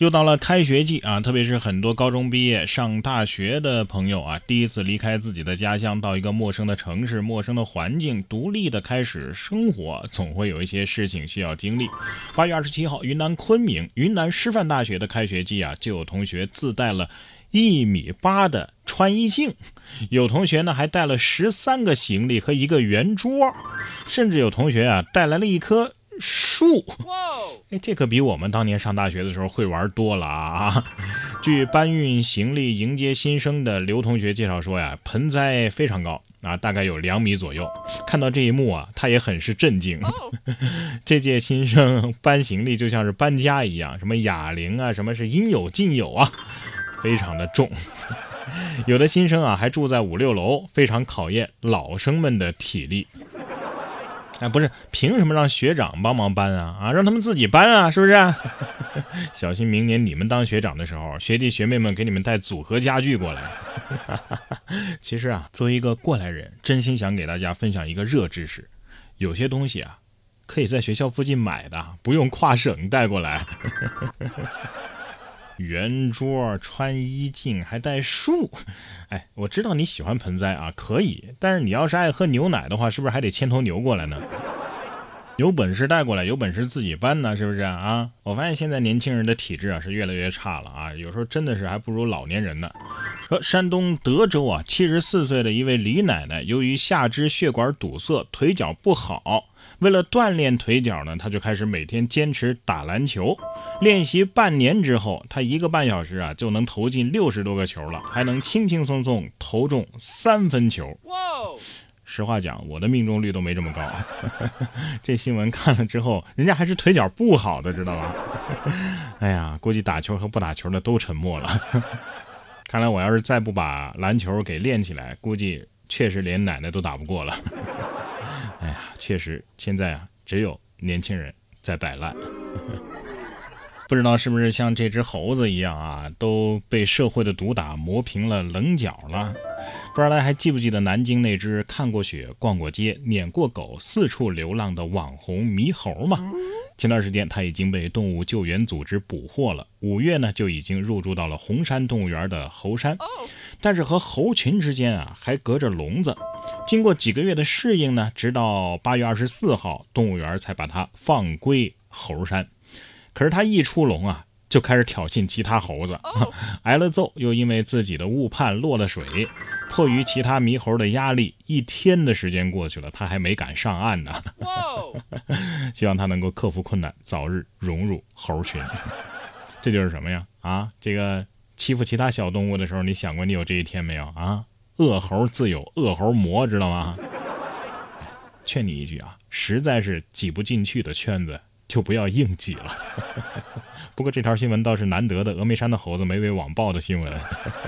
又到了开学季啊，特别是很多高中毕业上大学的朋友啊，第一次离开自己的家乡，到一个陌生的城市、陌生的环境，独立的开始生活，总会有一些事情需要经历。八月二十七号，云南昆明云南师范大学的开学季啊，就有同学自带了一米八的穿衣镜，有同学呢还带了十三个行李和一个圆桌，甚至有同学啊带来了一颗。树，哎，这可比我们当年上大学的时候会玩多了啊！据搬运行李迎接新生的刘同学介绍说呀，盆栽非常高啊，大概有两米左右。看到这一幕啊，他也很是震惊。这届新生搬行李就像是搬家一样，什么哑铃啊，什么是应有尽有啊，非常的重。有的新生啊还住在五六楼，非常考验老生们的体力。哎，不是，凭什么让学长帮忙搬啊？啊，让他们自己搬啊，是不是？小心明年你们当学长的时候，学弟学妹们给你们带组合家具过来。其实啊，作为一个过来人，真心想给大家分享一个热知识：有些东西啊，可以在学校附近买的，不用跨省带过来。圆桌、穿衣镜，还带树。哎，我知道你喜欢盆栽啊，可以。但是你要是爱喝牛奶的话，是不是还得牵头牛过来呢？有本事带过来，有本事自己搬呢，是不是啊？我发现现在年轻人的体质啊是越来越差了啊，有时候真的是还不如老年人呢。说山东德州啊，七十四岁的一位李奶奶，由于下肢血管堵塞，腿脚不好。为了锻炼腿脚呢，他就开始每天坚持打篮球，练习半年之后，他一个半小时啊就能投进六十多个球了，还能轻轻松松投中三分球。哇！实话讲，我的命中率都没这么高。这新闻看了之后，人家还是腿脚不好的，知道吧？哎呀，估计打球和不打球的都沉默了。看来我要是再不把篮球给练起来，估计确实连奶奶都打不过了。哎呀，确实，现在啊，只有年轻人在摆烂。不知道是不是像这只猴子一样啊，都被社会的毒打磨平了棱角了。不知道大家还记不记得南京那只看过雪、逛过街、撵过狗、四处流浪的网红猕猴嘛？前段时间它已经被动物救援组织捕获了，五月呢就已经入住到了红山动物园的猴山，但是和猴群之间啊还隔着笼子。经过几个月的适应呢，直到八月二十四号，动物园才把它放归猴山。可是它一出笼啊，就开始挑衅其他猴子，挨了揍，又因为自己的误判落了水。迫于其他猕猴的压力，一天的时间过去了，他还没敢上岸呢。希望他能够克服困难，早日融入猴群。这就是什么呀？啊，这个欺负其他小动物的时候，你想过你有这一天没有啊？恶猴自有恶猴魔，知道吗？劝你一句啊，实在是挤不进去的圈子。就不要硬挤了。不过这条新闻倒是难得的，峨眉山的猴子没被网暴的新闻。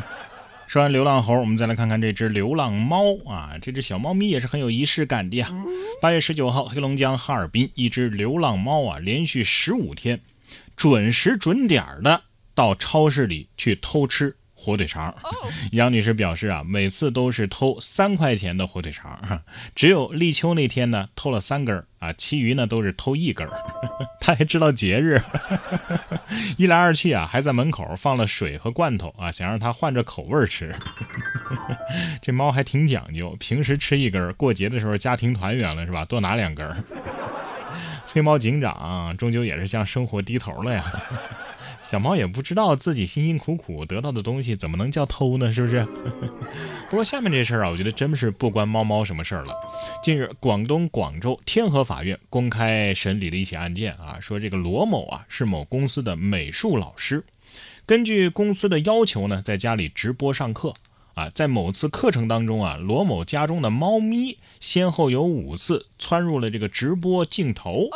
说完流浪猴，我们再来看看这只流浪猫啊，这只小猫咪也是很有仪式感的呀。八月十九号，黑龙江哈尔滨一只流浪猫啊，连续十五天准时准点的到超市里去偷吃。火腿肠，杨女士表示啊，每次都是偷三块钱的火腿肠，只有立秋那天呢偷了三根啊，其余呢都是偷一根 她还知道节日，一来二去啊，还在门口放了水和罐头啊，想让它换着口味吃。这猫还挺讲究，平时吃一根过节的时候家庭团圆了是吧？多拿两根黑猫警长终究也是向生活低头了呀。小猫也不知道自己辛辛苦苦得到的东西怎么能叫偷呢？是不是？不过下面这事儿啊，我觉得真是不关猫猫什么事儿了。近日，广东广州天河法院公开审理了一起案件啊，说这个罗某啊是某公司的美术老师，根据公司的要求呢，在家里直播上课。啊，在某次课程当中啊，罗某家中的猫咪先后有五次窜入了这个直播镜头。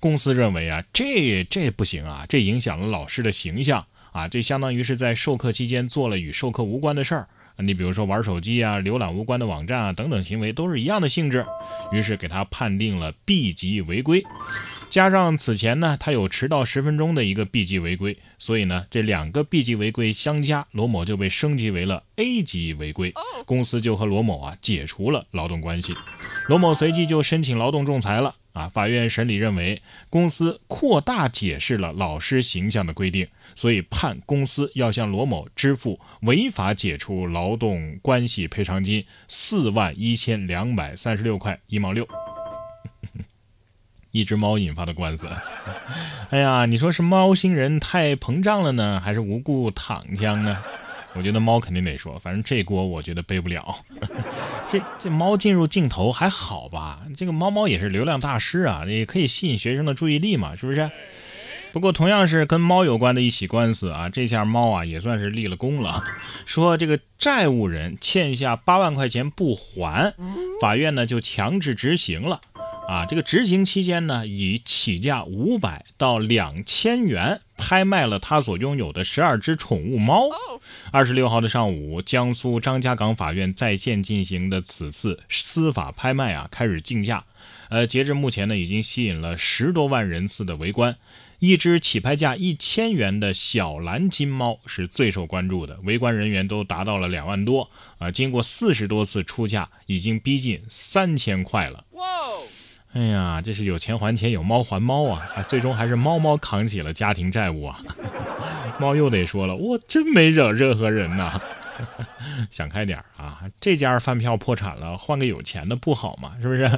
公司认为啊，这这不行啊，这影响了老师的形象啊，这相当于是在授课期间做了与授课无关的事儿你比如说玩手机啊、浏览无关的网站啊等等行为都是一样的性质，于是给他判定了 B 级违规。加上此前呢，他有迟到十分钟的一个 B 级违规，所以呢，这两个 B 级违规相加，罗某就被升级为了 A 级违规。公司就和罗某啊解除了劳动关系。罗某随即就申请劳动仲裁了啊。法院审理认为，公司扩大解释了老师形象的规定，所以判公司要向罗某支付违法解除劳动关系赔偿金四万一千两百三十六块一毛六。一只猫引发的官司，哎呀，你说是猫星人太膨胀了呢，还是无故躺枪呢？我觉得猫肯定得说，反正这锅我觉得背不了。这这猫进入镜头还好吧？这个猫猫也是流量大师啊，也可以吸引学生的注意力嘛，是不是？不过同样是跟猫有关的一起官司啊，这下猫啊也算是立了功了。说这个债务人欠下八万块钱不还，法院呢就强制执行了。啊，这个执行期间呢，以起价五百到两千元拍卖了他所拥有的十二只宠物猫。二十六号的上午，江苏张家港法院在线进行的此次司法拍卖啊，开始竞价。呃，截至目前呢，已经吸引了十多万人次的围观。一只起拍价一千元的小蓝金猫是最受关注的，围观人员都达到了两万多。啊，经过四十多次出价，已经逼近三千块了。哎呀，这是有钱还钱，有猫还猫啊！啊，最终还是猫猫扛起了家庭债务啊！猫又得说了，我真没惹任何人呐！想开点啊，这家饭票破产了，换个有钱的不好吗？是不是？